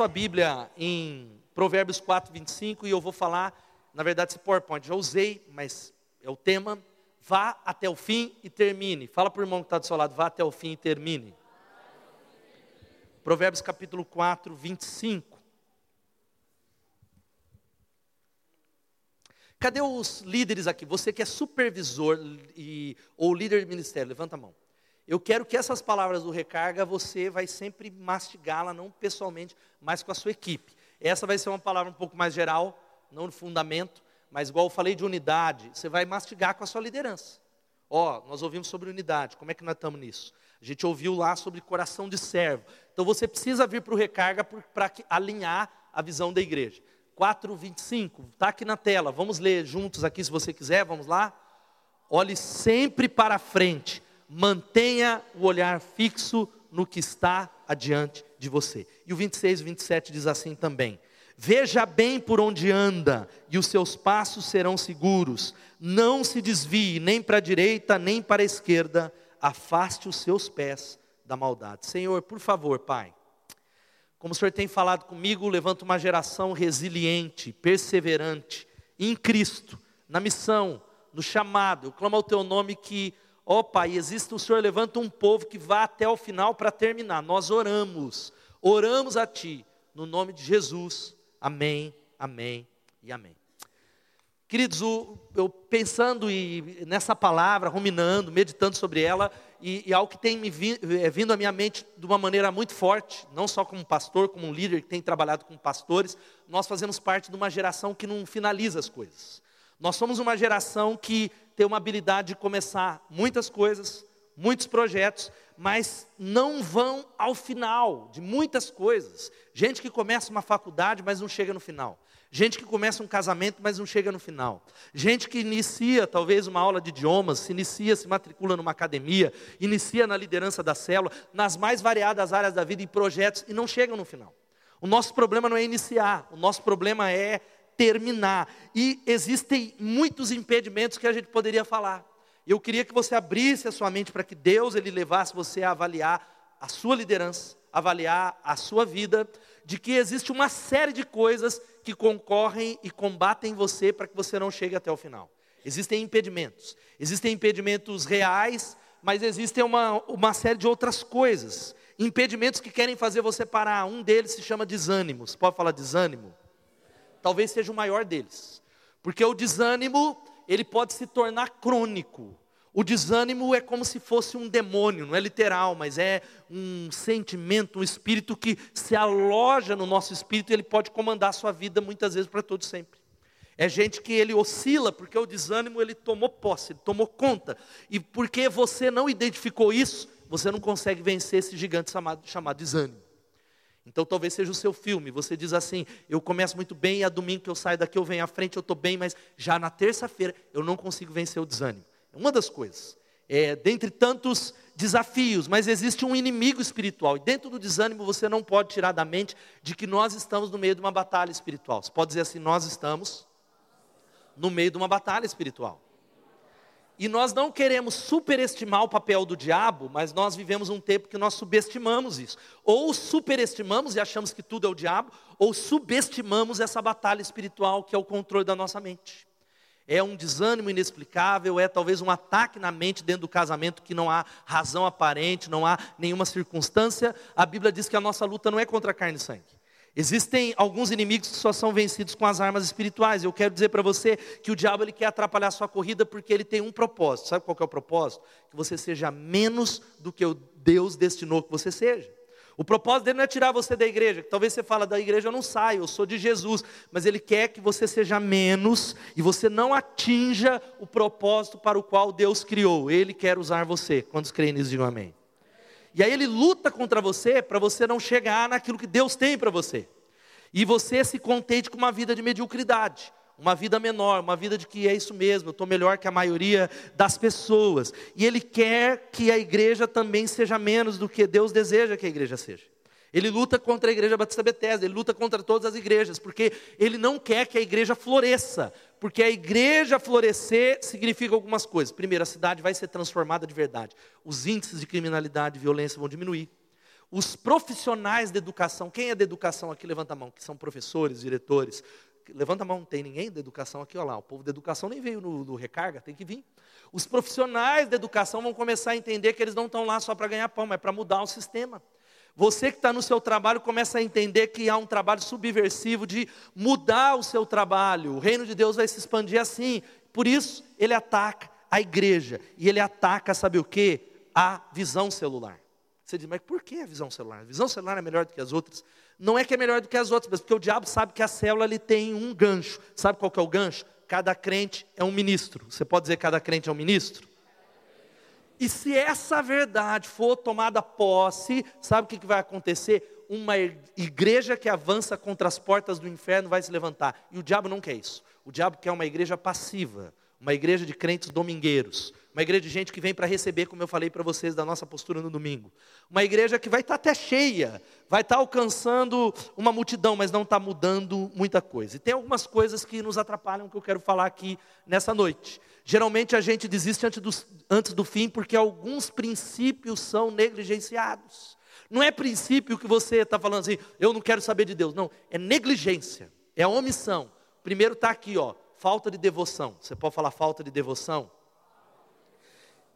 Sua Bíblia em Provérbios 4, 25 e eu vou falar, na verdade, esse PowerPoint já usei, mas é o tema. Vá até o fim e termine. Fala para o irmão que está do seu lado, vá até o fim e termine. Provérbios capítulo 4, 25. Cadê os líderes aqui? Você que é supervisor e, ou líder de ministério, levanta a mão. Eu quero que essas palavras do recarga você vai sempre mastigá-la, não pessoalmente, mas com a sua equipe. Essa vai ser uma palavra um pouco mais geral, não no fundamento, mas igual eu falei de unidade, você vai mastigar com a sua liderança. Ó, oh, nós ouvimos sobre unidade, como é que nós estamos nisso? A gente ouviu lá sobre coração de servo. Então você precisa vir para o recarga para alinhar a visão da igreja. 4:25, está aqui na tela. Vamos ler juntos aqui se você quiser, vamos lá? Olhe sempre para frente. Mantenha o olhar fixo no que está adiante de você. E o 26 e 27 diz assim também: Veja bem por onde anda, e os seus passos serão seguros. Não se desvie nem para a direita, nem para a esquerda. Afaste os seus pés da maldade. Senhor, por favor, Pai, como o Senhor tem falado comigo, levanta uma geração resiliente, perseverante, em Cristo, na missão, no chamado. Eu clamo ao Teu nome que, ó Pai, existe o Senhor, levanta um povo que vá até o final para terminar. Nós oramos, oramos a Ti, no nome de Jesus. Amém, amém e amém. Queridos, eu pensando nessa palavra, ruminando, meditando sobre ela, e, e algo que tem me é, vindo à minha mente de uma maneira muito forte, não só como pastor, como um líder que tem trabalhado com pastores, nós fazemos parte de uma geração que não finaliza as coisas. Nós somos uma geração que tem uma habilidade de começar muitas coisas, muitos projetos, mas não vão ao final de muitas coisas. Gente que começa uma faculdade, mas não chega no final. Gente que começa um casamento, mas não chega no final. Gente que inicia talvez uma aula de idiomas, se inicia, se matricula numa academia, inicia na liderança da célula, nas mais variadas áreas da vida, em projetos, e não chegam no final. O nosso problema não é iniciar, o nosso problema é terminar. E existem muitos impedimentos que a gente poderia falar. Eu queria que você abrisse a sua mente para que Deus ele levasse você a avaliar a sua liderança, avaliar a sua vida, de que existe uma série de coisas que concorrem e combatem você para que você não chegue até o final. Existem impedimentos. Existem impedimentos reais, mas existem uma, uma série de outras coisas. Impedimentos que querem fazer você parar. Um deles se chama desânimo. Você pode falar desânimo? Talvez seja o maior deles. Porque o desânimo, ele pode se tornar crônico. O desânimo é como se fosse um demônio, não é literal, mas é um sentimento, um espírito que se aloja no nosso espírito e ele pode comandar a sua vida muitas vezes para todo sempre. É gente que ele oscila porque o desânimo ele tomou posse, ele tomou conta. E porque você não identificou isso, você não consegue vencer esse gigante chamado, chamado desânimo. Então talvez seja o seu filme. Você diz assim: eu começo muito bem e a domingo que eu saio daqui eu venho à frente, eu estou bem, mas já na terça-feira eu não consigo vencer o desânimo. É uma das coisas. É, dentre tantos desafios, mas existe um inimigo espiritual. E dentro do desânimo você não pode tirar da mente de que nós estamos no meio de uma batalha espiritual. Você pode dizer assim: nós estamos no meio de uma batalha espiritual. E nós não queremos superestimar o papel do diabo, mas nós vivemos um tempo que nós subestimamos isso. Ou superestimamos e achamos que tudo é o diabo, ou subestimamos essa batalha espiritual que é o controle da nossa mente é um desânimo inexplicável, é talvez um ataque na mente dentro do casamento que não há razão aparente, não há nenhuma circunstância. A Bíblia diz que a nossa luta não é contra carne e sangue. Existem alguns inimigos que só são vencidos com as armas espirituais. Eu quero dizer para você que o diabo ele quer atrapalhar a sua corrida porque ele tem um propósito. Sabe qual é o propósito? Que você seja menos do que o Deus destinou que você seja. O propósito dele não é tirar você da igreja. Talvez você fala da igreja eu não saio, eu sou de Jesus, mas ele quer que você seja menos e você não atinja o propósito para o qual Deus criou. Ele quer usar você. Quantos creem nisso digam amém? E aí ele luta contra você para você não chegar naquilo que Deus tem para você. E você se contente com uma vida de mediocridade uma vida menor, uma vida de que é isso mesmo, eu estou melhor que a maioria das pessoas. E Ele quer que a igreja também seja menos do que Deus deseja que a igreja seja. Ele luta contra a igreja Batista Bethesda, ele luta contra todas as igrejas, porque ele não quer que a igreja floresça. Porque a igreja florescer significa algumas coisas. Primeiro, a cidade vai ser transformada de verdade. Os índices de criminalidade e violência vão diminuir. Os profissionais da educação, quem é da educação aqui? Levanta a mão, que são professores, diretores. Levanta a mão, não tem ninguém da educação aqui, olha lá. O povo da educação nem veio no, no recarga, tem que vir. Os profissionais da educação vão começar a entender que eles não estão lá só para ganhar pão, mas para mudar o sistema. Você que está no seu trabalho começa a entender que há um trabalho subversivo de mudar o seu trabalho. O reino de Deus vai se expandir assim. Por isso, ele ataca a igreja. E ele ataca, sabe o que? A visão celular. Você diz, mas por que a visão celular? A visão celular é melhor do que as outras? Não é que é melhor do que as outras, mas porque o diabo sabe que a célula ele tem um gancho. Sabe qual que é o gancho? Cada crente é um ministro. Você pode dizer que cada crente é um ministro? E se essa verdade for tomada posse, sabe o que vai acontecer? Uma igreja que avança contra as portas do inferno vai se levantar. E o diabo não quer isso. O diabo quer uma igreja passiva, uma igreja de crentes domingueiros, uma igreja de gente que vem para receber, como eu falei para vocês da nossa postura no domingo. Uma igreja que vai estar tá até cheia, vai estar tá alcançando uma multidão, mas não está mudando muita coisa. E tem algumas coisas que nos atrapalham que eu quero falar aqui nessa noite. Geralmente a gente desiste antes do, antes do fim porque alguns princípios são negligenciados. Não é princípio que você está falando assim, eu não quero saber de Deus. Não, é negligência, é omissão. Primeiro está aqui, ó, falta de devoção. Você pode falar falta de devoção?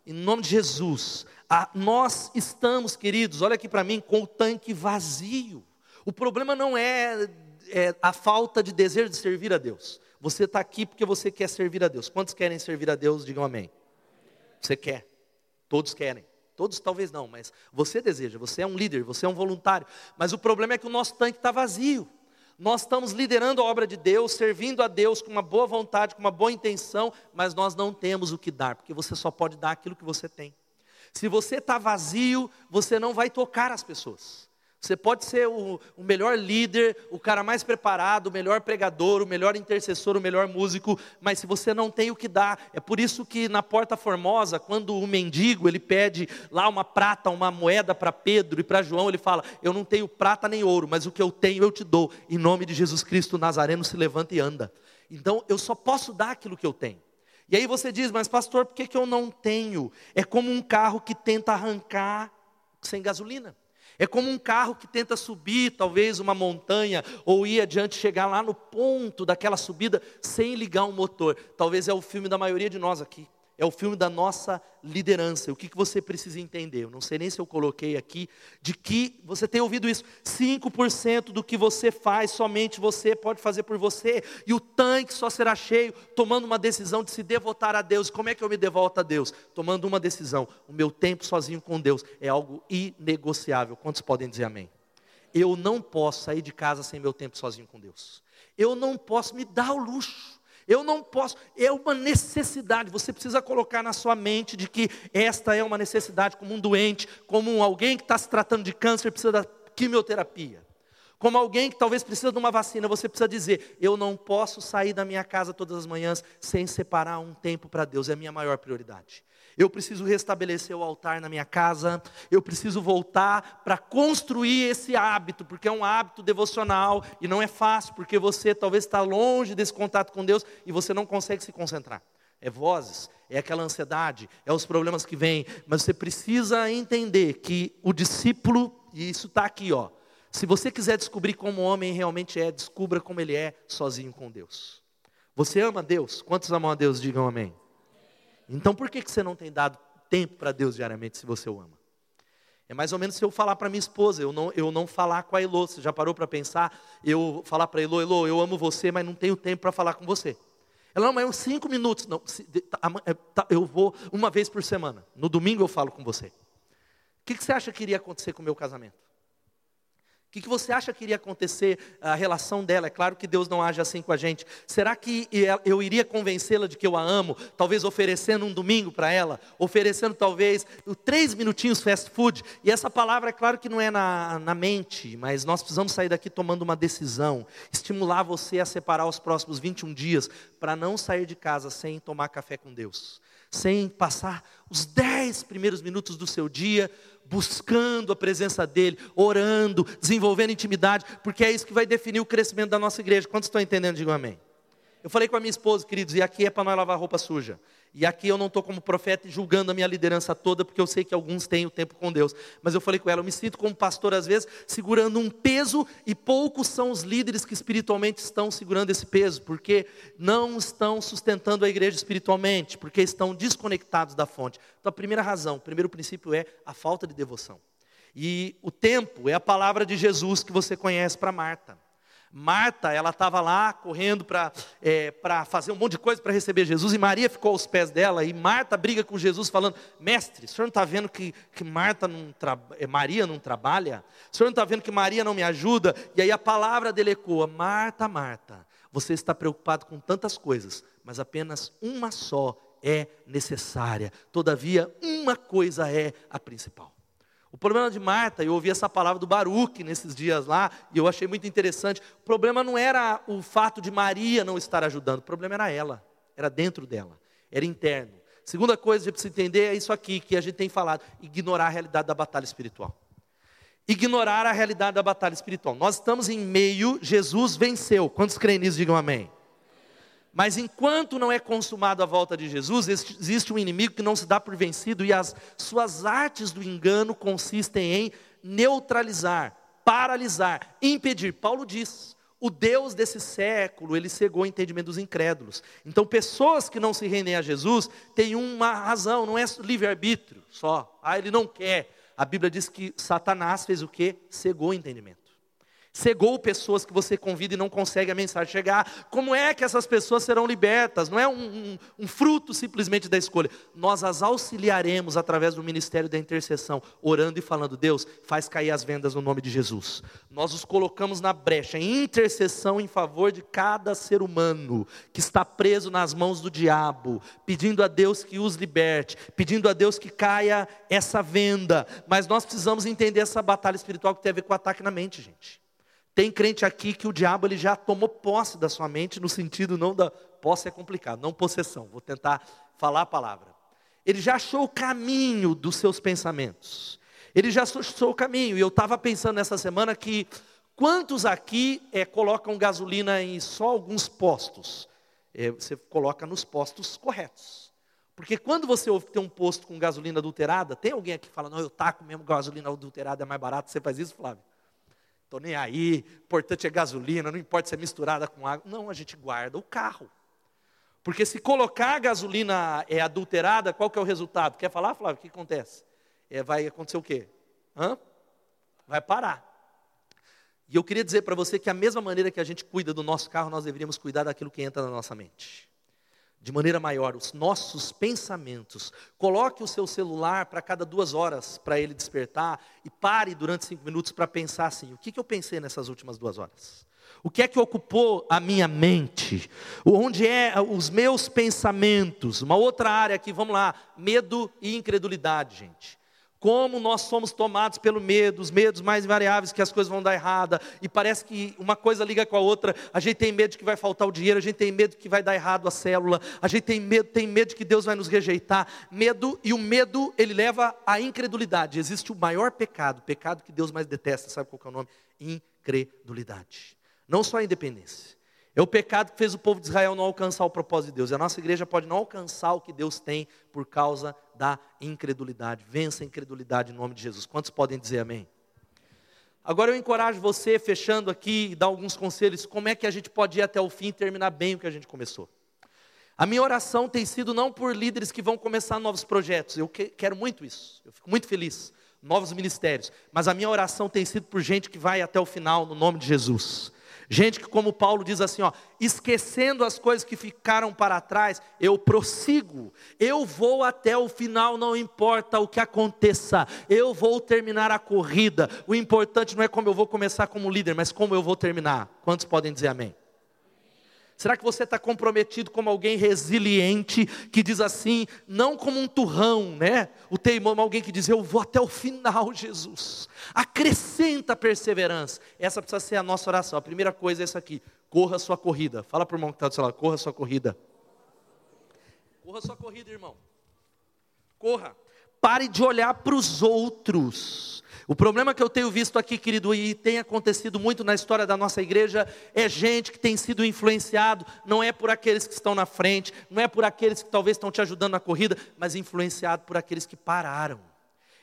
Em nome de Jesus, a, nós estamos, queridos, olha aqui para mim, com o tanque vazio. O problema não é, é a falta de desejo de servir a Deus. Você está aqui porque você quer servir a Deus. Quantos querem servir a Deus? Digam amém. Você quer. Todos querem. Todos talvez não, mas você deseja, você é um líder, você é um voluntário. Mas o problema é que o nosso tanque está vazio nós estamos liderando a obra de Deus, servindo a Deus com uma boa vontade, com uma boa intenção, mas nós não temos o que dar, porque você só pode dar aquilo que você tem. Se você está vazio, você não vai tocar as pessoas. Você pode ser o, o, melhor líder, o cara mais preparado, o melhor pregador, o melhor intercessor, o melhor músico, mas se você não tem o que dar, é por isso que na Porta Formosa, quando o mendigo ele pede lá uma prata, uma moeda para Pedro e para João, ele fala: Eu não tenho prata nem ouro, mas o que eu tenho eu te dou. Em nome de Jesus Cristo Nazareno, se levanta e anda. Então eu só posso dar aquilo que eu tenho. E aí você diz, mas pastor, por que, que eu não tenho? É como um carro que tenta arrancar sem gasolina. É como um carro que tenta subir, talvez uma montanha, ou ir adiante, chegar lá no ponto daquela subida sem ligar um motor. Talvez é o filme da maioria de nós aqui é o filme da nossa liderança. O que, que você precisa entender? Eu não sei nem se eu coloquei aqui, de que você tem ouvido isso. 5% do que você faz, somente você pode fazer por você. E o tanque só será cheio tomando uma decisão de se devotar a Deus. Como é que eu me devoto a Deus? Tomando uma decisão. O meu tempo sozinho com Deus é algo inegociável. Quantos podem dizer amém? Eu não posso sair de casa sem meu tempo sozinho com Deus. Eu não posso me dar o luxo eu não posso, é uma necessidade. Você precisa colocar na sua mente de que esta é uma necessidade, como um doente, como alguém que está se tratando de câncer precisa da quimioterapia. Como alguém que talvez precisa de uma vacina, você precisa dizer: eu não posso sair da minha casa todas as manhãs sem separar um tempo para Deus, é a minha maior prioridade eu preciso restabelecer o altar na minha casa, eu preciso voltar para construir esse hábito, porque é um hábito devocional e não é fácil, porque você talvez está longe desse contato com Deus e você não consegue se concentrar. É vozes, é aquela ansiedade, é os problemas que vêm, mas você precisa entender que o discípulo, e isso está aqui, ó. Se você quiser descobrir como o homem realmente é, descubra como ele é sozinho com Deus. Você ama Deus? Quantos amam a Deus? Digam amém. Então por que, que você não tem dado tempo para Deus diariamente se você o ama? É mais ou menos se eu falar para minha esposa, eu não, eu não falar com a Elô. Você já parou para pensar? Eu falar para Elô, Elô, eu amo você, mas não tenho tempo para falar com você. Ela, não, mas é uns cinco minutos. Não, tá, é, tá, eu vou uma vez por semana. No domingo eu falo com você. O que, que você acha que iria acontecer com o meu casamento? Que, que você acha que iria acontecer a relação dela? É claro que Deus não age assim com a gente. Será que eu iria convencê-la de que eu a amo? Talvez oferecendo um domingo para ela, oferecendo talvez três minutinhos fast food. E essa palavra é claro que não é na, na mente, mas nós precisamos sair daqui tomando uma decisão, estimular você a separar os próximos 21 dias para não sair de casa sem tomar café com Deus, sem passar os dez primeiros minutos do seu dia buscando a presença dEle, orando, desenvolvendo intimidade, porque é isso que vai definir o crescimento da nossa igreja. Quantos estão entendendo? Digam amém. Eu falei com a minha esposa, queridos, e aqui é para nós lavar roupa suja. E aqui eu não estou como profeta julgando a minha liderança toda, porque eu sei que alguns têm o tempo com Deus. Mas eu falei com ela, eu me sinto como pastor às vezes, segurando um peso, e poucos são os líderes que espiritualmente estão segurando esse peso, porque não estão sustentando a igreja espiritualmente, porque estão desconectados da fonte. Então a primeira razão, o primeiro princípio é a falta de devoção. E o tempo é a palavra de Jesus que você conhece para Marta. Marta, ela estava lá correndo para é, fazer um monte de coisa para receber Jesus, e Maria ficou aos pés dela, e Marta briga com Jesus, falando: Mestre, o senhor não está vendo que, que Marta não é, Maria não trabalha? O senhor não está vendo que Maria não me ajuda? E aí a palavra dele ecoa: Marta, Marta, você está preocupado com tantas coisas, mas apenas uma só é necessária. Todavia, uma coisa é a principal. O problema de Marta, eu ouvi essa palavra do Baruque nesses dias lá, e eu achei muito interessante. O problema não era o fato de Maria não estar ajudando, o problema era ela, era dentro dela, era interno. Segunda coisa que a gente precisa entender é isso aqui que a gente tem falado: ignorar a realidade da batalha espiritual. Ignorar a realidade da batalha espiritual. Nós estamos em meio, Jesus venceu. Quantos creem nisso, digam amém. Mas enquanto não é consumado a volta de Jesus, existe um inimigo que não se dá por vencido e as suas artes do engano consistem em neutralizar, paralisar, impedir. Paulo diz: o Deus desse século, ele cegou o entendimento dos incrédulos. Então, pessoas que não se rendem a Jesus têm uma razão, não é livre-arbítrio só. Ah, ele não quer. A Bíblia diz que Satanás fez o quê? Cegou o entendimento cegou pessoas que você convida e não consegue a mensagem chegar. Como é que essas pessoas serão libertas? Não é um, um, um, fruto simplesmente da escolha. Nós as auxiliaremos através do ministério da intercessão, orando e falando: Deus, faz cair as vendas no nome de Jesus. Nós os colocamos na brecha, em intercessão em favor de cada ser humano que está preso nas mãos do diabo, pedindo a Deus que os liberte, pedindo a Deus que caia essa venda. Mas nós precisamos entender essa batalha espiritual que tem a ver com o ataque na mente, gente. Tem crente aqui que o diabo ele já tomou posse da sua mente, no sentido não da. Posse é complicado, não possessão. Vou tentar falar a palavra. Ele já achou o caminho dos seus pensamentos. Ele já achou o caminho. E eu estava pensando nessa semana que quantos aqui é, colocam gasolina em só alguns postos? É, você coloca nos postos corretos. Porque quando você ouve que tem um posto com gasolina adulterada, tem alguém aqui que fala, não, eu taco mesmo gasolina adulterada, é mais barato, você faz isso, Flávio? Estou nem aí, importante é gasolina, não importa se é misturada com água. Não, a gente guarda o carro. Porque se colocar a gasolina é adulterada, qual que é o resultado? Quer falar, Flávio? O que acontece? É, vai acontecer o quê? Hã? Vai parar. E eu queria dizer para você que a mesma maneira que a gente cuida do nosso carro, nós deveríamos cuidar daquilo que entra na nossa mente de maneira maior os nossos pensamentos. Coloque o seu celular para cada duas horas para ele despertar e pare durante cinco minutos para pensar assim: o que, que eu pensei nessas últimas duas horas? O que é que ocupou a minha mente? Onde é os meus pensamentos? Uma outra área aqui, vamos lá: medo e incredulidade, gente como nós somos tomados pelo medo, os medos mais variáveis que as coisas vão dar errada, e parece que uma coisa liga com a outra, a gente tem medo que vai faltar o dinheiro, a gente tem medo que vai dar errado a célula, a gente tem medo, tem medo que Deus vai nos rejeitar, medo, e o medo, ele leva à incredulidade, existe o maior pecado, pecado que Deus mais detesta, sabe qual é o nome? Incredulidade, não só a independência, é o pecado que fez o povo de Israel não alcançar o propósito de Deus. E a nossa igreja pode não alcançar o que Deus tem por causa da incredulidade. Vença a incredulidade em nome de Jesus. Quantos podem dizer amém? Agora eu encorajo você, fechando aqui, dar alguns conselhos, como é que a gente pode ir até o fim e terminar bem o que a gente começou. A minha oração tem sido não por líderes que vão começar novos projetos, eu quero muito isso, eu fico muito feliz, novos ministérios, mas a minha oração tem sido por gente que vai até o final, no nome de Jesus. Gente que, como Paulo diz assim, ó, esquecendo as coisas que ficaram para trás, eu prossigo, eu vou até o final, não importa o que aconteça, eu vou terminar a corrida. O importante não é como eu vou começar como líder, mas como eu vou terminar. Quantos podem dizer amém? Será que você está comprometido como alguém resiliente, que diz assim, não como um turrão, né? O teimão, alguém que diz, eu vou até o final, Jesus. Acrescenta perseverança. Essa precisa ser a nossa oração. A primeira coisa é essa aqui: corra sua corrida. Fala para o irmão que está do seu lado, corra sua corrida. Corra sua corrida, irmão. Corra. Pare de olhar para os outros. O problema que eu tenho visto aqui, querido, e tem acontecido muito na história da nossa igreja, é gente que tem sido influenciado, não é por aqueles que estão na frente, não é por aqueles que talvez estão te ajudando na corrida, mas influenciado por aqueles que pararam.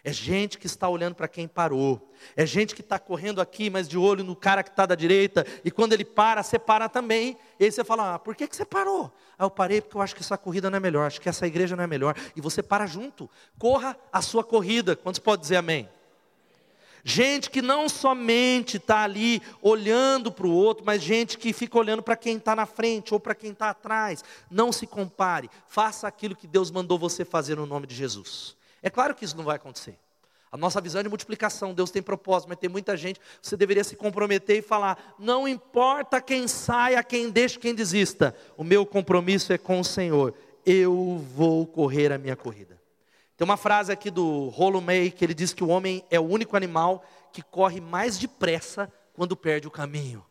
É gente que está olhando para quem parou. É gente que está correndo aqui, mas de olho no cara que está da direita. E quando ele para, você para também. E aí você fala: ah, por que, que você parou? Ah, eu parei porque eu acho que essa corrida não é melhor, acho que essa igreja não é melhor. E você para junto. Corra a sua corrida. Quantos pode dizer amém? Gente que não somente está ali olhando para o outro, mas gente que fica olhando para quem está na frente ou para quem está atrás. Não se compare, faça aquilo que Deus mandou você fazer no nome de Jesus. É claro que isso não vai acontecer. A nossa visão é de multiplicação, Deus tem propósito, mas tem muita gente, você deveria se comprometer e falar: não importa quem saia, quem deixe, quem desista, o meu compromisso é com o Senhor, eu vou correr a minha corrida. Tem uma frase aqui do Rolo May que ele diz que o homem é o único animal que corre mais depressa quando perde o caminho.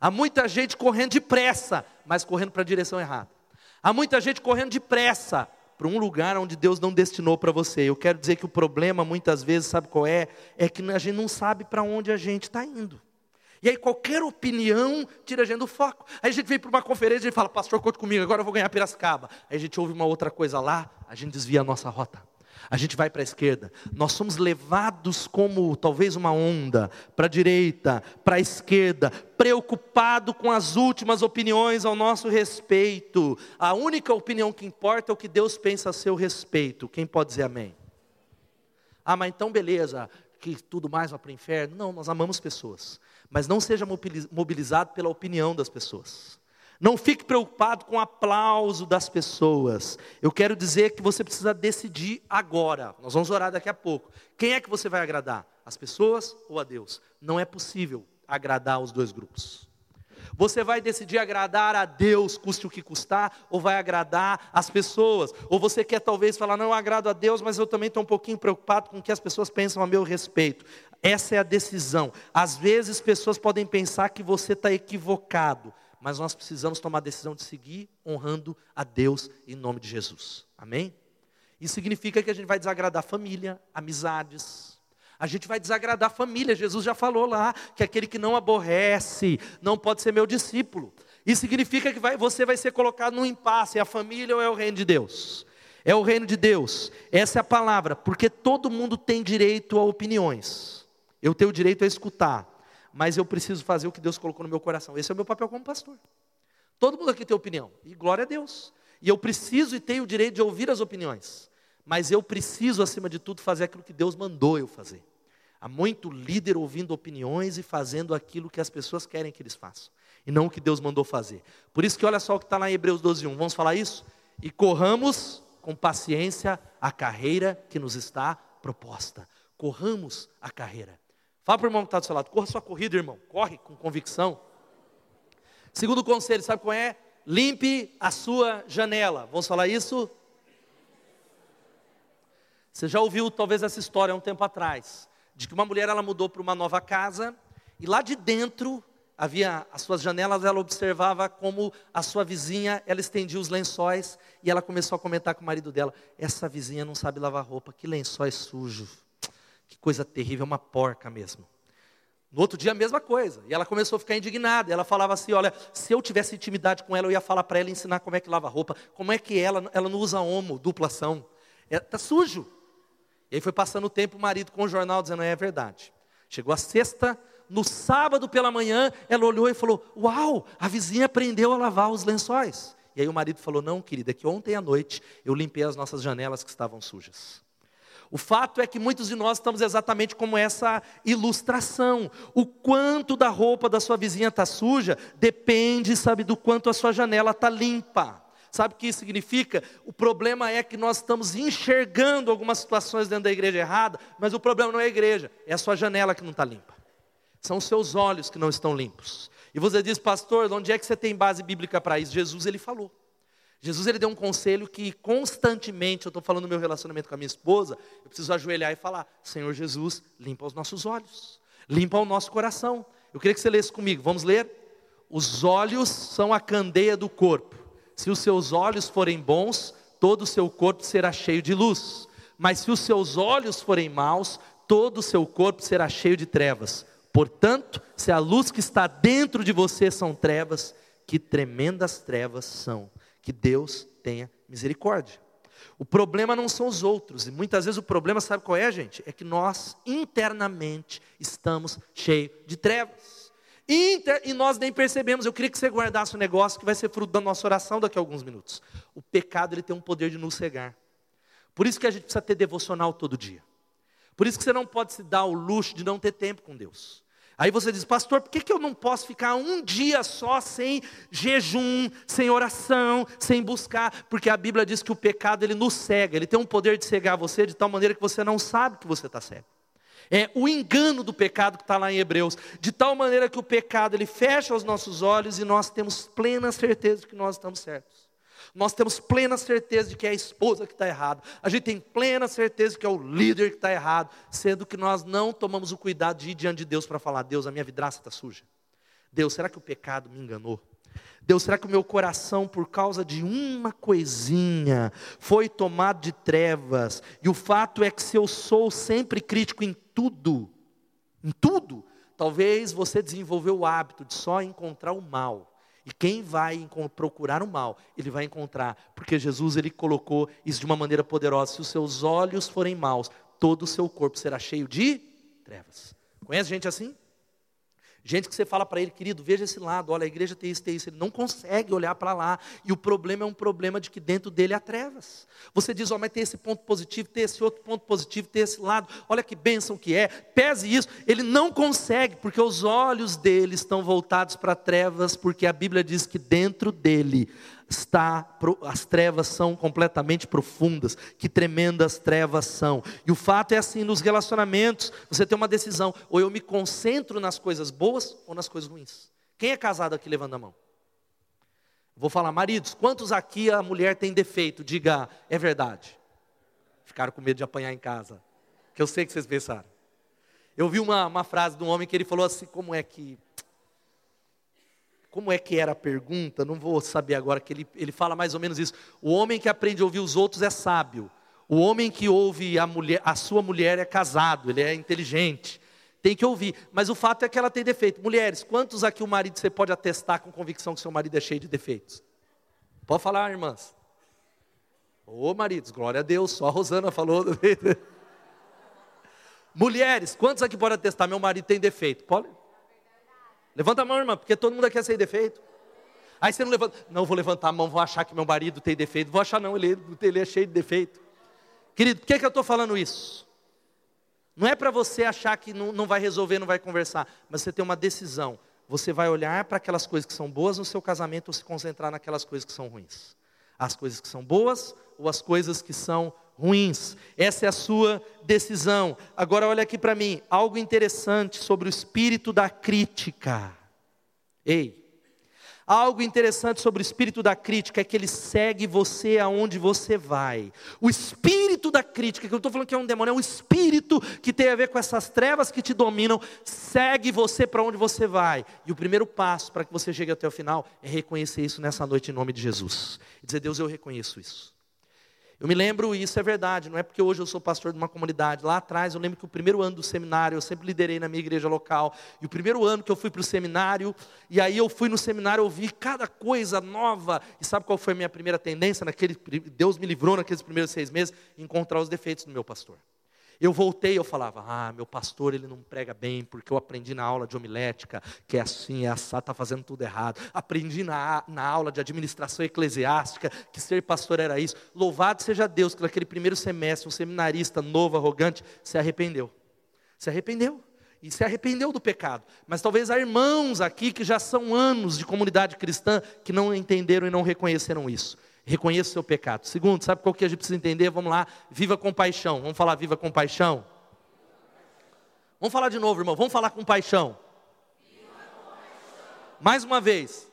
Há muita gente correndo depressa, mas correndo para a direção errada. Há muita gente correndo depressa, para um lugar onde Deus não destinou para você. Eu quero dizer que o problema, muitas vezes, sabe qual é? É que a gente não sabe para onde a gente está indo. E aí qualquer opinião tira a gente do foco. Aí a gente vem para uma conferência e fala, pastor, conte comigo, agora eu vou ganhar Piracicaba. Aí a gente ouve uma outra coisa lá, a gente desvia a nossa rota a gente vai para a esquerda. Nós somos levados como talvez uma onda para a direita, para a esquerda, preocupado com as últimas opiniões ao nosso respeito. A única opinião que importa é o que Deus pensa a seu respeito. Quem pode dizer amém? Ah, mas então beleza, que tudo mais vai para o inferno. Não, nós amamos pessoas. Mas não seja mobilizado pela opinião das pessoas. Não fique preocupado com o aplauso das pessoas. Eu quero dizer que você precisa decidir agora. Nós vamos orar daqui a pouco. Quem é que você vai agradar? As pessoas ou a Deus? Não é possível agradar os dois grupos. Você vai decidir agradar a Deus, custe o que custar, ou vai agradar as pessoas? Ou você quer talvez falar, não, eu agrado a Deus, mas eu também estou um pouquinho preocupado com o que as pessoas pensam a meu respeito. Essa é a decisão. Às vezes pessoas podem pensar que você está equivocado mas nós precisamos tomar a decisão de seguir honrando a Deus em nome de Jesus. Amém? Isso significa que a gente vai desagradar família, amizades. A gente vai desagradar família. Jesus já falou lá que aquele que não aborrece não pode ser meu discípulo. Isso significa que vai, você vai ser colocado num impasse. É a família ou é o reino de Deus? É o reino de Deus. Essa é a palavra, porque todo mundo tem direito a opiniões. Eu tenho direito a escutar mas eu preciso fazer o que Deus colocou no meu coração. Esse é o meu papel como pastor. Todo mundo aqui tem opinião, e glória a Deus. E eu preciso e tenho o direito de ouvir as opiniões, mas eu preciso, acima de tudo, fazer aquilo que Deus mandou eu fazer. Há muito líder ouvindo opiniões e fazendo aquilo que as pessoas querem que eles façam, e não o que Deus mandou fazer. Por isso que olha só o que está lá em Hebreus 12, 1. Vamos falar isso? E corramos com paciência a carreira que nos está proposta. Corramos a carreira. Fala para o irmão que está do seu lado, corra sua corrida, irmão. Corre com convicção. Segundo conselho, sabe qual é? Limpe a sua janela. Vamos falar isso? Você já ouviu talvez essa história há um tempo atrás, de que uma mulher ela mudou para uma nova casa e lá de dentro havia as suas janelas, ela observava como a sua vizinha, ela estendia os lençóis e ela começou a comentar com o marido dela: "Essa vizinha não sabe lavar roupa, que lençóis sujos". Que coisa terrível, uma porca mesmo. No outro dia a mesma coisa. E ela começou a ficar indignada. Ela falava assim: olha, se eu tivesse intimidade com ela, eu ia falar para ela ensinar como é que lava roupa. Como é que ela, ela não usa homo, duplação. Está é, sujo. E aí foi passando o tempo, o marido com o jornal dizendo: é verdade. Chegou a sexta, no sábado pela manhã, ela olhou e falou: Uau, a vizinha aprendeu a lavar os lençóis. E aí o marido falou: Não, querida, é que ontem à noite eu limpei as nossas janelas que estavam sujas. O fato é que muitos de nós estamos exatamente como essa ilustração. O quanto da roupa da sua vizinha está suja depende, sabe, do quanto a sua janela está limpa. Sabe o que isso significa? O problema é que nós estamos enxergando algumas situações dentro da igreja errada, mas o problema não é a igreja, é a sua janela que não está limpa. São os seus olhos que não estão limpos. E você diz, pastor, onde é que você tem base bíblica para isso? Jesus, ele falou. Jesus ele deu um conselho que constantemente, eu estou falando do meu relacionamento com a minha esposa, eu preciso ajoelhar e falar: Senhor Jesus, limpa os nossos olhos, limpa o nosso coração. Eu queria que você lesse comigo, vamos ler? Os olhos são a candeia do corpo. Se os seus olhos forem bons, todo o seu corpo será cheio de luz. Mas se os seus olhos forem maus, todo o seu corpo será cheio de trevas. Portanto, se a luz que está dentro de você são trevas, que tremendas trevas são. Que Deus tenha misericórdia. O problema não são os outros, e muitas vezes o problema, sabe qual é, gente? É que nós internamente estamos cheios de trevas. Inter, e nós nem percebemos. Eu queria que você guardasse um negócio que vai ser fruto da nossa oração daqui a alguns minutos. O pecado ele tem um poder de nos cegar. Por isso que a gente precisa ter devocional todo dia. Por isso que você não pode se dar o luxo de não ter tempo com Deus. Aí você diz, pastor, por que, que eu não posso ficar um dia só sem jejum, sem oração, sem buscar? Porque a Bíblia diz que o pecado ele nos cega, ele tem um poder de cegar você de tal maneira que você não sabe que você está cego. É o engano do pecado que está lá em Hebreus, de tal maneira que o pecado ele fecha os nossos olhos e nós temos plena certeza de que nós estamos certos. Nós temos plena certeza de que é a esposa que está errada. A gente tem plena certeza que é o líder que está errado, sendo que nós não tomamos o cuidado de ir diante de Deus para falar: Deus, a minha vidraça está suja. Deus, será que o pecado me enganou? Deus, será que o meu coração, por causa de uma coisinha, foi tomado de trevas? E o fato é que se eu sou sempre crítico em tudo, em tudo, talvez você desenvolveu o hábito de só encontrar o mal e quem vai procurar o mal, ele vai encontrar, porque Jesus ele colocou isso de uma maneira poderosa. Se os seus olhos forem maus, todo o seu corpo será cheio de trevas. Conhece gente assim? Gente que você fala para ele, querido, veja esse lado, olha, a igreja tem isso, tem isso. Ele não consegue olhar para lá. E o problema é um problema de que dentro dele há trevas. Você diz, ó, oh, mas tem esse ponto positivo, tem esse outro ponto positivo, tem esse lado. Olha que bênção que é. Pese isso. Ele não consegue, porque os olhos dele estão voltados para trevas, porque a Bíblia diz que dentro dele está, as trevas são completamente profundas, que tremendas trevas são. E o fato é assim, nos relacionamentos, você tem uma decisão, ou eu me concentro nas coisas boas ou nas coisas ruins. Quem é casado aqui, levando a mão. Vou falar, maridos, quantos aqui a mulher tem defeito? Diga, é verdade. Ficaram com medo de apanhar em casa, que eu sei que vocês pensaram. Eu vi uma, uma frase de um homem que ele falou assim, como é que como é que era a pergunta? Não vou saber agora, que ele, ele fala mais ou menos isso. O homem que aprende a ouvir os outros é sábio. O homem que ouve a, mulher, a sua mulher é casado, ele é inteligente. Tem que ouvir. Mas o fato é que ela tem defeito. Mulheres, quantos aqui o marido você pode atestar com convicção que seu marido é cheio de defeitos? Pode falar, irmãs. Ô maridos, glória a Deus, só a Rosana falou. Mulheres, quantos aqui podem atestar? Meu marido tem defeito? Pode? Levanta a mão, irmã, porque todo mundo quer ser defeito. Aí você não levanta, não vou levantar a mão, vou achar que meu marido tem defeito. Vou achar não, ele, ele é cheio de defeito. Querido, por que, é que eu estou falando isso? Não é para você achar que não, não vai resolver, não vai conversar, mas você tem uma decisão. Você vai olhar para aquelas coisas que são boas no seu casamento ou se concentrar naquelas coisas que são ruins. As coisas que são boas ou as coisas que são ruins. Essa é a sua decisão. Agora olha aqui para mim, algo interessante sobre o espírito da crítica. Ei, Algo interessante sobre o espírito da crítica é que ele segue você aonde você vai. O espírito da crítica, que eu estou falando que é um demônio, é um espírito que tem a ver com essas trevas que te dominam, segue você para onde você vai. E o primeiro passo para que você chegue até o final é reconhecer isso nessa noite em nome de Jesus. E dizer, Deus, eu reconheço isso. Eu me lembro, e isso é verdade, não é porque hoje eu sou pastor de uma comunidade. Lá atrás, eu lembro que o primeiro ano do seminário, eu sempre liderei na minha igreja local. E o primeiro ano que eu fui para o seminário, e aí eu fui no seminário, eu vi cada coisa nova. E sabe qual foi a minha primeira tendência? Naquele, Deus me livrou naqueles primeiros seis meses, encontrar os defeitos do meu pastor. Eu voltei, eu falava, ah, meu pastor ele não prega bem, porque eu aprendi na aula de homilética, que é assim, é assado, está fazendo tudo errado. Aprendi na, na aula de administração eclesiástica, que ser pastor era isso. Louvado seja Deus, que naquele primeiro semestre, um seminarista novo, arrogante, se arrependeu. Se arrependeu. E se arrependeu do pecado. Mas talvez há irmãos aqui que já são anos de comunidade cristã que não entenderam e não reconheceram isso. Reconheça o seu pecado. Segundo, sabe qual que a gente precisa entender? Vamos lá, viva com paixão. Vamos falar viva com paixão? Vamos falar de novo, irmão. Vamos falar com paixão. Mais uma vez.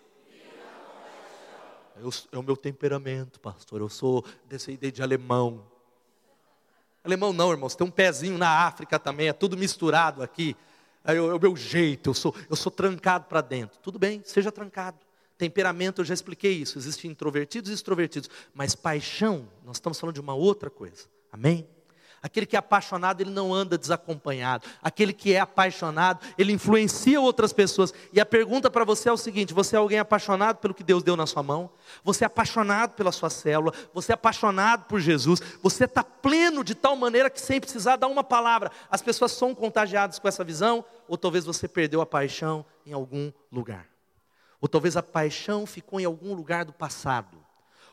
Eu, é o meu temperamento, pastor. Eu sou descendente de alemão. Alemão não, irmãos. Tem um pezinho na África também. É tudo misturado aqui. É o meu jeito. Eu sou, eu sou trancado para dentro. Tudo bem, seja trancado. Temperamento, eu já expliquei isso. Existem introvertidos e extrovertidos. Mas paixão, nós estamos falando de uma outra coisa. Amém? Aquele que é apaixonado, ele não anda desacompanhado. Aquele que é apaixonado, ele influencia outras pessoas. E a pergunta para você é o seguinte: você é alguém apaixonado pelo que Deus deu na sua mão? Você é apaixonado pela sua célula? Você é apaixonado por Jesus? Você está pleno de tal maneira que sem precisar dar uma palavra, as pessoas são contagiadas com essa visão? Ou talvez você perdeu a paixão em algum lugar? Ou talvez a paixão ficou em algum lugar do passado?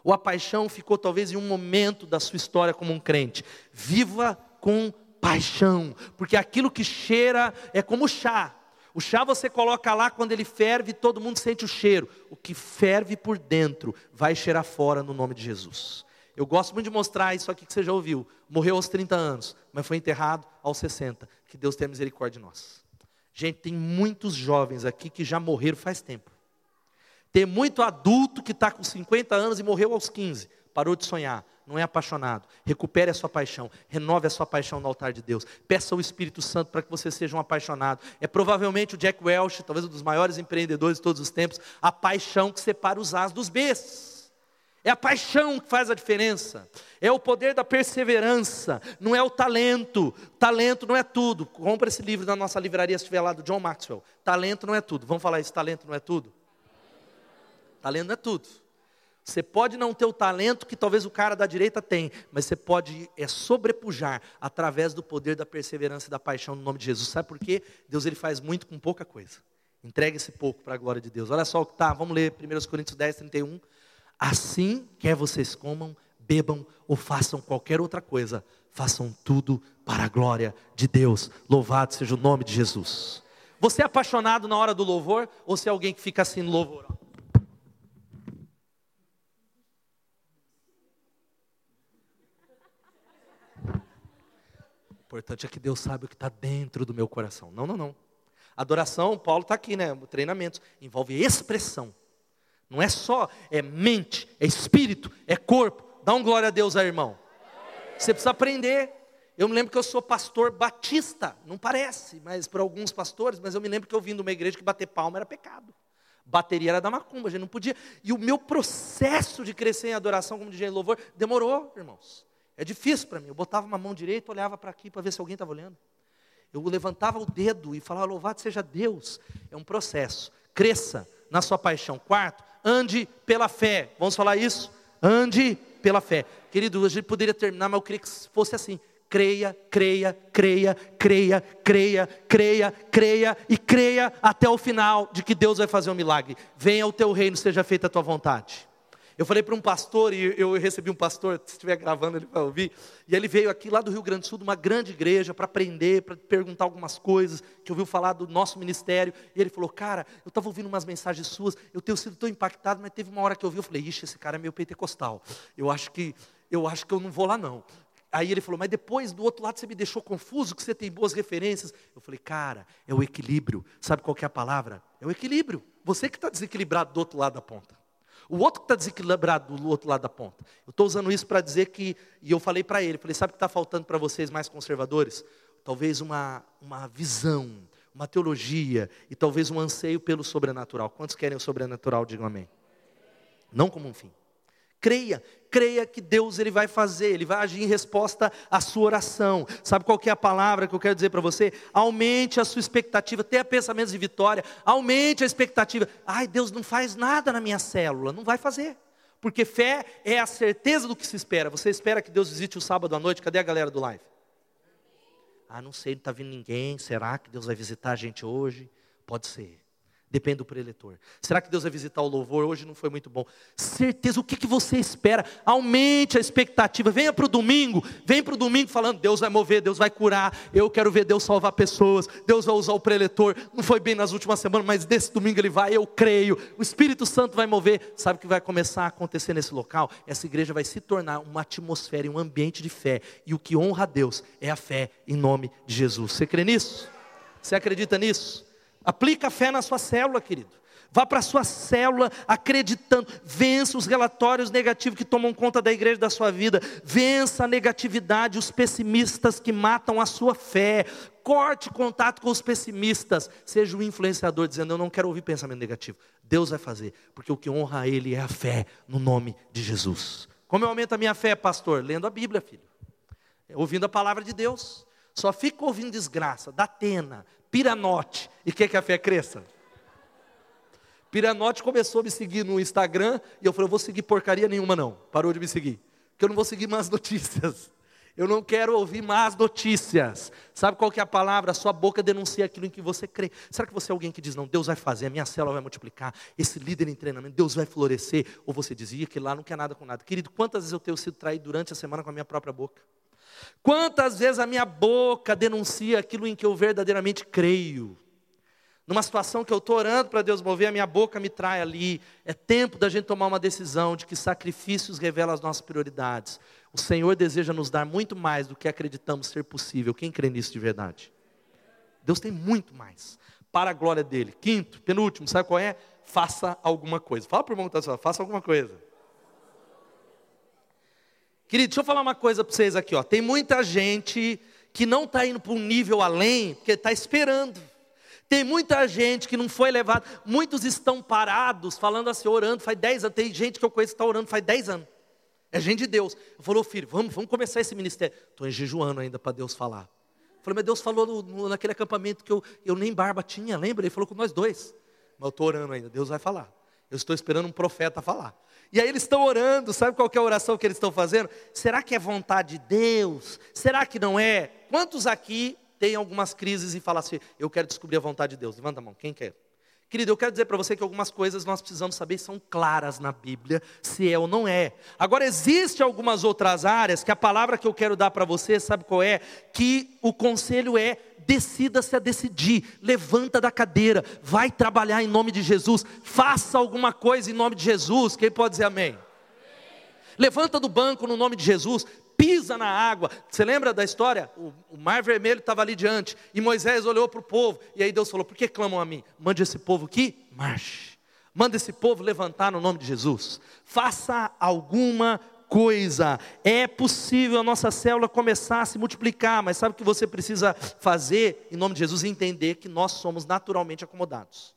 ou a paixão ficou talvez em um momento da sua história como um crente. Viva com paixão, porque aquilo que cheira é como chá. O chá você coloca lá quando ele ferve, todo mundo sente o cheiro. O que ferve por dentro vai cheirar fora no nome de Jesus. Eu gosto muito de mostrar isso aqui que você já ouviu. Morreu aos 30 anos, mas foi enterrado aos 60. Que Deus tenha misericórdia de nós. Gente, tem muitos jovens aqui que já morreram faz tempo. Tem muito adulto que está com 50 anos e morreu aos 15, parou de sonhar, não é apaixonado. Recupere a sua paixão, renove a sua paixão no altar de Deus. Peça ao Espírito Santo para que você seja um apaixonado. É provavelmente o Jack Welch, talvez um dos maiores empreendedores de todos os tempos, a paixão que separa os As dos Bs. É a paixão que faz a diferença. É o poder da perseverança, não é o talento. Talento não é tudo. Compre esse livro na nossa livraria se estiver lá do John Maxwell. Talento não é tudo. Vamos falar isso, talento não é tudo? Talento é tudo. Você pode não ter o talento que talvez o cara da direita tem, mas você pode é, sobrepujar através do poder da perseverança e da paixão no nome de Jesus. Sabe por quê? Deus ele faz muito com pouca coisa. Entrega esse pouco para a glória de Deus. Olha só o que está, vamos ler 1 Coríntios 10, 31. Assim, quer vocês comam, bebam ou façam qualquer outra coisa, façam tudo para a glória de Deus. Louvado seja o nome de Jesus. Você é apaixonado na hora do louvor ou você é alguém que fica assim no louvor? Importante é que Deus sabe o que está dentro do meu coração. Não, não, não. Adoração, Paulo está aqui, né? Treinamento, envolve expressão. Não é só, é mente, é espírito, é corpo. Dá um glória a Deus aí, irmão. Você precisa aprender. Eu me lembro que eu sou pastor batista, não parece, mas para alguns pastores, mas eu me lembro que eu vim de uma igreja que bater palma era pecado. Bateria era da macumba, a gente não podia. E o meu processo de crescer em adoração como DJ louvor demorou, irmãos. É difícil para mim. Eu botava uma mão direita, olhava para aqui para ver se alguém estava olhando. Eu levantava o dedo e falava, louvado seja Deus. É um processo. Cresça na sua paixão. Quarto, ande pela fé. Vamos falar isso? Ande pela fé. Querido, a gente poderia terminar, mas eu queria que fosse assim. Creia, creia, creia, creia, creia, creia, creia e creia até o final de que Deus vai fazer um milagre. Venha o teu reino, seja feita a tua vontade. Eu falei para um pastor, e eu recebi um pastor, se estiver gravando ele vai ouvir, e ele veio aqui lá do Rio Grande do Sul, de uma grande igreja, para aprender, para perguntar algumas coisas, que ouviu falar do nosso ministério, e ele falou, cara, eu estava ouvindo umas mensagens suas, eu tenho sido tão impactado, mas teve uma hora que eu ouvi, eu falei, ixi, esse cara é meio pentecostal, eu acho que, eu acho que eu não vou lá não. Aí ele falou, mas depois do outro lado você me deixou confuso, que você tem boas referências. Eu falei, cara, é o equilíbrio. Sabe qual é a palavra? É o equilíbrio. Você que está desequilibrado do outro lado da ponta. O outro que está desequilibrado do outro lado da ponta. Eu estou usando isso para dizer que, e eu falei para ele, falei, sabe o que está faltando para vocês mais conservadores? Talvez uma, uma visão, uma teologia e talvez um anseio pelo sobrenatural. Quantos querem o sobrenatural? Digam amém. Não como um fim. Creia, creia que Deus ele vai fazer, ele vai agir em resposta à sua oração. Sabe qual que é a palavra que eu quero dizer para você? Aumente a sua expectativa, tenha pensamentos de vitória, aumente a expectativa. Ai, Deus não faz nada na minha célula, não vai fazer. Porque fé é a certeza do que se espera. Você espera que Deus visite o sábado à noite? Cadê a galera do live? Ah, não sei, não está vindo ninguém. Será que Deus vai visitar a gente hoje? Pode ser. Depende do preletor. Será que Deus vai visitar o louvor? Hoje não foi muito bom. Certeza, o que, que você espera? Aumente a expectativa. Venha para o domingo. Vem para o domingo falando: Deus vai mover, Deus vai curar. Eu quero ver Deus salvar pessoas. Deus vai usar o preletor. Não foi bem nas últimas semanas, mas desse domingo ele vai. Eu creio. O Espírito Santo vai mover. Sabe o que vai começar a acontecer nesse local? Essa igreja vai se tornar uma atmosfera e um ambiente de fé. E o que honra a Deus é a fé em nome de Jesus. Você crê nisso? Você acredita nisso? Aplica a fé na sua célula, querido. Vá para a sua célula acreditando. Vença os relatórios negativos que tomam conta da igreja da sua vida. Vença a negatividade, os pessimistas que matam a sua fé. Corte contato com os pessimistas. Seja um influenciador dizendo: Eu não quero ouvir pensamento negativo. Deus vai fazer, porque o que honra a Ele é a fé no nome de Jesus. Como eu aumento a minha fé, pastor? Lendo a Bíblia, filho. ouvindo a palavra de Deus. Só fica ouvindo desgraça, Datena, Piranote, e quer que a fé cresça? Piranote começou a me seguir no Instagram, e eu falei, eu vou seguir porcaria nenhuma não, parou de me seguir, porque eu não vou seguir mais notícias. Eu não quero ouvir más notícias. Sabe qual que é a palavra? Sua boca denuncia aquilo em que você crê. Será que você é alguém que diz, não, Deus vai fazer, a minha célula vai multiplicar, esse líder em treinamento, Deus vai florescer? Ou você dizia que lá não quer nada com nada. Querido, quantas vezes eu tenho sido traído durante a semana com a minha própria boca? Quantas vezes a minha boca denuncia aquilo em que eu verdadeiramente creio? Numa situação que eu estou orando para Deus mover, a minha boca me trai ali. É tempo da gente tomar uma decisão de que sacrifícios revelam as nossas prioridades. O Senhor deseja nos dar muito mais do que acreditamos ser possível. Quem crê nisso de verdade? Deus tem muito mais. Para a glória dele. Quinto, penúltimo, sabe qual é? Faça alguma coisa. Fala para o irmão que está faça alguma coisa. Querido, deixa eu falar uma coisa para vocês aqui. Ó. Tem muita gente que não está indo para um nível além, porque está esperando. Tem muita gente que não foi levado, muitos estão parados, falando assim, orando faz 10 anos. Tem gente que eu conheço que está orando faz 10 anos. É gente de Deus. Eu falou, filho, vamos, vamos começar esse ministério. Estou em jejuando ainda para Deus falar. Eu falei, mas Deus falou no, no, naquele acampamento que eu, eu nem barba tinha, lembra? Ele falou com nós dois. Mas eu estou orando ainda, Deus vai falar. Eu estou esperando um profeta falar. E aí eles estão orando, sabe qual é a oração que eles estão fazendo? Será que é vontade de Deus? Será que não é? Quantos aqui têm algumas crises e falam assim, eu quero descobrir a vontade de Deus? Levanta a mão, quem quer? Querido, eu quero dizer para você que algumas coisas nós precisamos saber são claras na Bíblia, se é ou não é. Agora, existe algumas outras áreas que a palavra que eu quero dar para você, sabe qual é? Que o conselho é decida-se a decidir, levanta da cadeira, vai trabalhar em nome de Jesus, faça alguma coisa em nome de Jesus. Quem pode dizer amém? amém. Levanta do banco no nome de Jesus, pisa na água. Você lembra da história? O, o mar vermelho estava ali diante, e Moisés olhou para o povo, e aí Deus falou: Por que clamam a mim? Mande esse povo que marche. Manda esse povo levantar no nome de Jesus. Faça alguma coisa. É possível a nossa célula começar a se multiplicar, mas sabe o que você precisa fazer, em nome de Jesus, entender que nós somos naturalmente acomodados.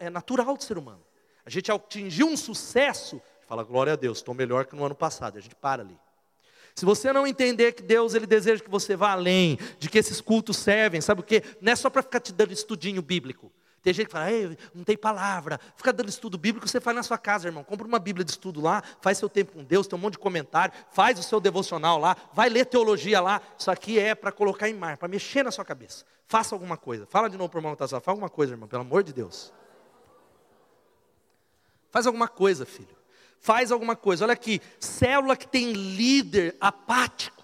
É natural do ser humano. A gente atingiu um sucesso, fala, glória a Deus, estou melhor que no ano passado. A gente para ali. Se você não entender que Deus ele deseja que você vá além, de que esses cultos servem, sabe o quê? Não é só para ficar te dando estudinho bíblico. Tem gente que fala, não tem palavra, fica dando estudo bíblico, você faz na sua casa, irmão. Compra uma Bíblia de estudo lá, faz seu tempo com Deus, tem um monte de comentário, faz o seu devocional lá, vai ler teologia lá. Isso aqui é para colocar em mar, para mexer na sua cabeça. Faça alguma coisa. Fala de novo para o irmão que está faz alguma coisa, irmão, pelo amor de Deus. Faz alguma coisa, filho. Faz alguma coisa. Olha aqui, célula que tem líder apático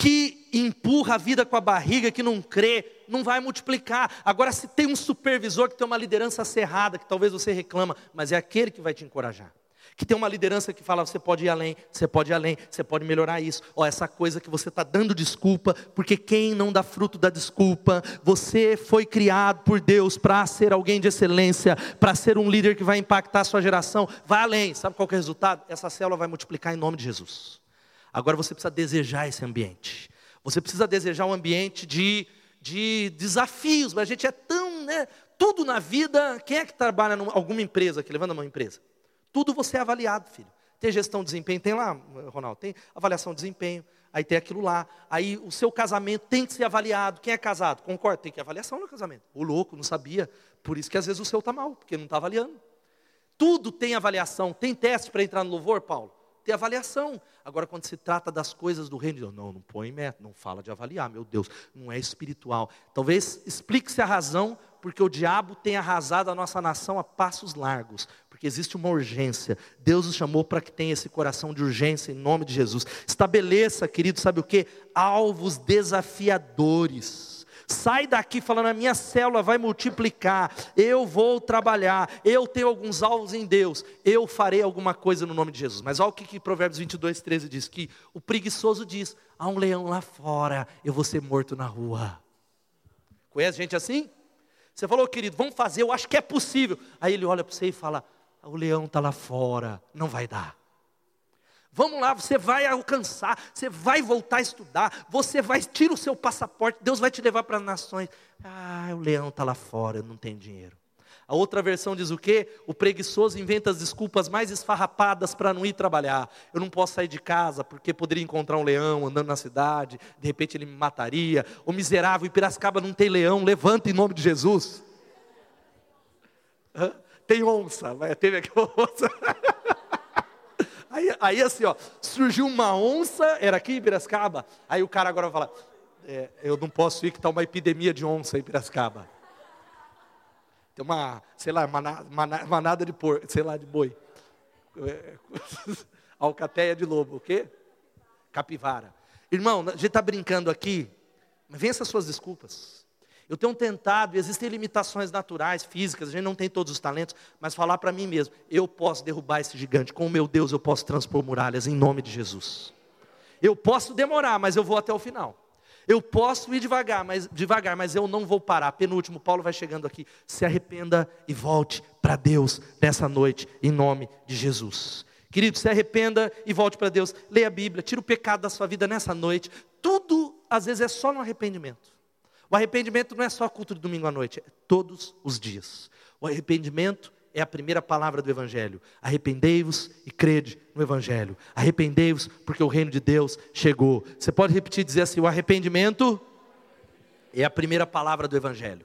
que empurra a vida com a barriga, que não crê, não vai multiplicar. Agora, se tem um supervisor que tem uma liderança cerrada, que talvez você reclama, mas é aquele que vai te encorajar. Que tem uma liderança que fala, você pode ir além, você pode ir além, você pode melhorar isso. Ó, essa coisa que você está dando desculpa, porque quem não dá fruto da desculpa, você foi criado por Deus para ser alguém de excelência, para ser um líder que vai impactar a sua geração. Vai além. Sabe qual é o resultado? Essa célula vai multiplicar em nome de Jesus. Agora você precisa desejar esse ambiente. Você precisa desejar um ambiente de, de desafios. Mas a gente é tão, né? Tudo na vida. Quem é que trabalha em alguma empresa que levanta uma empresa? Tudo você é avaliado, filho. Tem gestão de desempenho, tem lá, Ronaldo, tem avaliação de desempenho, aí tem aquilo lá. Aí o seu casamento tem que ser avaliado. Quem é casado? Concorda? Tem que avaliação no casamento. O louco não sabia. Por isso que às vezes o seu está mal, porque não está avaliando. Tudo tem avaliação. Tem teste para entrar no louvor, Paulo? ter avaliação. Agora, quando se trata das coisas do reino Deus, não, não põe meta, não fala de avaliar, meu Deus, não é espiritual. Talvez explique-se a razão, porque o diabo tem arrasado a nossa nação a passos largos, porque existe uma urgência. Deus nos chamou para que tenha esse coração de urgência em nome de Jesus. Estabeleça, querido, sabe o que? Alvos desafiadores Sai daqui falando: a minha célula vai multiplicar, eu vou trabalhar, eu tenho alguns alvos em Deus, eu farei alguma coisa no nome de Jesus. Mas olha o que, que Provérbios 22, 13 diz: que o preguiçoso diz: há um leão lá fora, eu vou ser morto na rua. Conhece gente assim? Você falou, querido, vamos fazer, eu acho que é possível. Aí ele olha para você e fala: o leão está lá fora, não vai dar. Vamos lá, você vai alcançar, você vai voltar a estudar, você vai, tira o seu passaporte, Deus vai te levar para as nações. Ah, o leão está lá fora, eu não tenho dinheiro. A outra versão diz o quê? O preguiçoso inventa as desculpas mais esfarrapadas para não ir trabalhar. Eu não posso sair de casa porque poderia encontrar um leão andando na cidade, de repente ele me mataria. O miserável, em Piracicaba não tem leão, levanta em nome de Jesus. Hã? Tem onça, mas teve aqui uma onça. Aí, aí, assim, ó, surgiu uma onça, era aqui em Piracicaba. Aí o cara agora vai falar: é, eu não posso ir que está uma epidemia de onça em Piracicaba. Tem uma, sei lá, manada, manada de por, sei lá, de boi. Alcateia de lobo, o quê? Capivara. Irmão, a gente está brincando aqui, mas vença suas desculpas. Eu tenho tentado, existem limitações naturais, físicas, a gente não tem todos os talentos, mas falar para mim mesmo, eu posso derrubar esse gigante, com o meu Deus eu posso transpor muralhas, em nome de Jesus. Eu posso demorar, mas eu vou até o final. Eu posso ir devagar, mas devagar, mas eu não vou parar. Penúltimo, Paulo vai chegando aqui. Se arrependa e volte para Deus nessa noite, em nome de Jesus. Querido, se arrependa e volte para Deus. Leia a Bíblia, tira o pecado da sua vida nessa noite. Tudo, às vezes, é só no arrependimento. O arrependimento não é só culto de domingo à noite, é todos os dias. O arrependimento é a primeira palavra do Evangelho. Arrependei-vos e crede no Evangelho. Arrependei-vos porque o reino de Deus chegou. Você pode repetir e dizer assim: o arrependimento é a primeira palavra do Evangelho.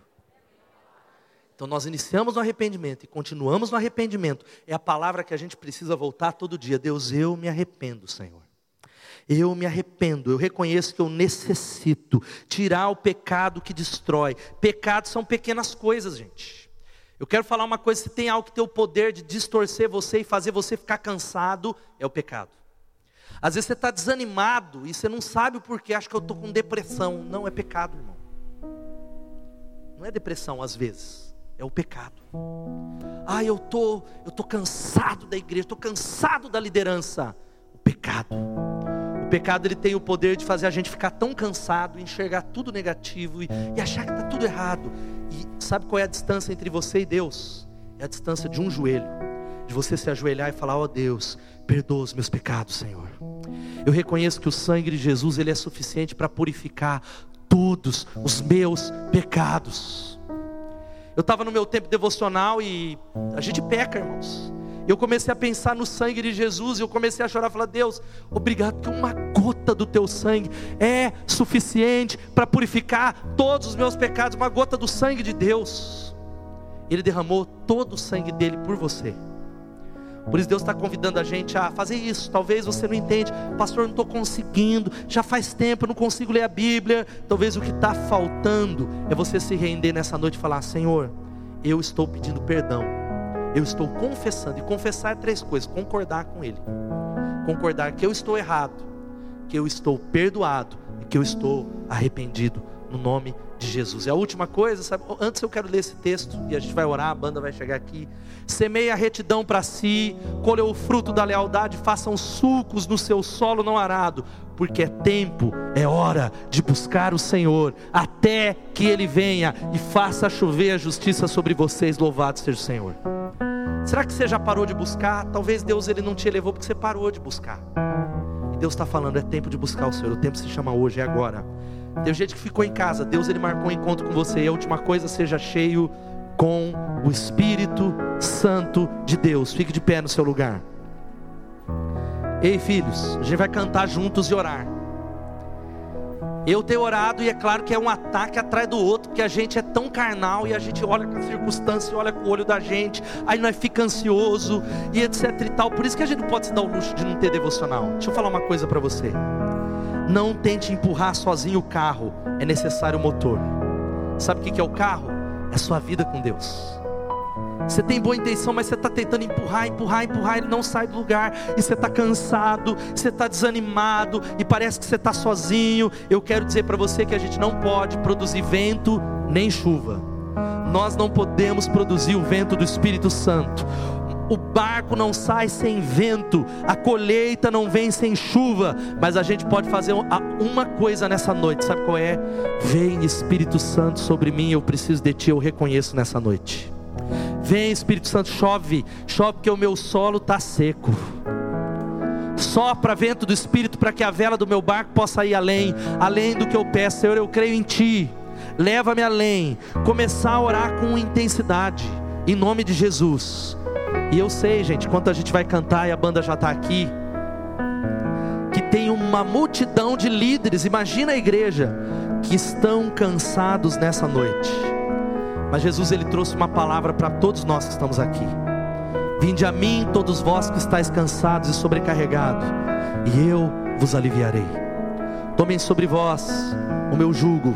Então nós iniciamos no arrependimento e continuamos no arrependimento. É a palavra que a gente precisa voltar todo dia. Deus, eu me arrependo, Senhor. Eu me arrependo, eu reconheço que eu necessito tirar o pecado que destrói. Pecados são pequenas coisas, gente. Eu quero falar uma coisa: se tem algo que tem o poder de distorcer você e fazer você ficar cansado, é o pecado. Às vezes você está desanimado e você não sabe o porquê, acha que eu estou com depressão. Não, é pecado, irmão. Não é depressão, às vezes, é o pecado. Ah, eu tô, eu tô cansado da igreja, estou cansado da liderança. O pecado. Pecado ele tem o poder de fazer a gente ficar tão cansado, enxergar tudo negativo e, e achar que está tudo errado. E sabe qual é a distância entre você e Deus? É a distância de um joelho. De você se ajoelhar e falar: Ó oh Deus, perdoa os meus pecados, Senhor. Eu reconheço que o sangue de Jesus ele é suficiente para purificar todos os meus pecados. Eu estava no meu tempo devocional e a gente peca, irmãos. Eu comecei a pensar no sangue de Jesus e eu comecei a chorar, falar: Deus, obrigado que uma gota do teu sangue é suficiente para purificar todos os meus pecados. Uma gota do sangue de Deus. Ele derramou todo o sangue dele por você. Por isso Deus está convidando a gente a fazer isso. Talvez você não entende, pastor, eu não estou conseguindo, já faz tempo, eu não consigo ler a Bíblia. Talvez o que está faltando é você se render nessa noite e falar: Senhor, eu estou pedindo perdão eu estou confessando. E confessar é três coisas: concordar com Ele, concordar que eu estou errado, que eu estou perdoado e que eu estou arrependido no nome de Jesus. E a última coisa, sabe? Antes eu quero ler esse texto e a gente vai orar, a banda vai chegar aqui. Semeie a retidão para si, colhe o fruto da lealdade, façam sulcos no seu solo não arado, porque é tempo, é hora de buscar o Senhor, até que Ele venha e faça chover a justiça sobre vocês. Louvado seja o Senhor. Será que você já parou de buscar? Talvez Deus ele não te elevou porque você parou de buscar. Deus está falando, é tempo de buscar o Senhor. O tempo se chama hoje, é agora. Tem gente que ficou em casa, Deus ele marcou um encontro com você. E a última coisa, seja cheio com o Espírito Santo de Deus. Fique de pé no seu lugar. Ei, filhos, a gente vai cantar juntos e orar. Eu tenho orado e é claro que é um ataque atrás do outro, porque a gente é tão carnal e a gente olha com a circunstância, olha com o olho da gente, aí nós fica ansioso e etc e tal. Por isso que a gente não pode se dar o luxo de não ter devocional. Deixa eu falar uma coisa para você. Não tente empurrar sozinho o carro, é necessário o motor. Sabe o que é o carro? É a sua vida com Deus. Você tem boa intenção, mas você está tentando empurrar, empurrar, empurrar, ele não sai do lugar, e você está cansado, você está desanimado, e parece que você está sozinho. Eu quero dizer para você que a gente não pode produzir vento nem chuva, nós não podemos produzir o vento do Espírito Santo. O barco não sai sem vento, a colheita não vem sem chuva, mas a gente pode fazer uma coisa nessa noite, sabe qual é? Vem Espírito Santo sobre mim, eu preciso de Ti, eu reconheço nessa noite. Vem Espírito Santo, chove, chove porque o meu solo está seco. Sopra vento do Espírito para que a vela do meu barco possa ir além, além do que eu peço, Senhor, eu creio em Ti. Leva-me além. Começar a orar com intensidade em nome de Jesus. E eu sei, gente, quando a gente vai cantar e a banda já está aqui, que tem uma multidão de líderes, imagina a igreja, que estão cansados nessa noite. Mas Jesus ele trouxe uma palavra para todos nós que estamos aqui. Vinde a mim, todos vós que estáis cansados e sobrecarregados, e eu vos aliviarei. Tomem sobre vós o meu jugo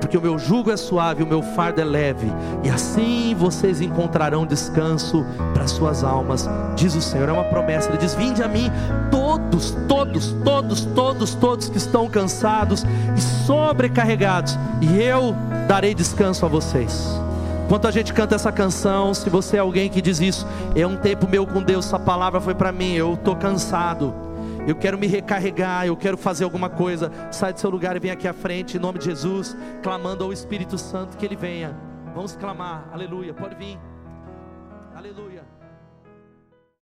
porque o meu jugo é suave, o meu fardo é leve, e assim vocês encontrarão descanso para suas almas, diz o Senhor. É uma promessa, ele diz: Vinde a mim, todos, todos, todos, todos, todos que estão cansados e sobrecarregados, e eu darei descanso a vocês. Enquanto a gente canta essa canção, se você é alguém que diz isso, é um tempo meu com Deus, essa palavra foi para mim, eu estou cansado eu quero me recarregar, eu quero fazer alguma coisa. Sai do seu lugar e vem aqui à frente, em nome de Jesus, clamando ao Espírito Santo que ele venha. Vamos clamar, aleluia, pode vir, aleluia.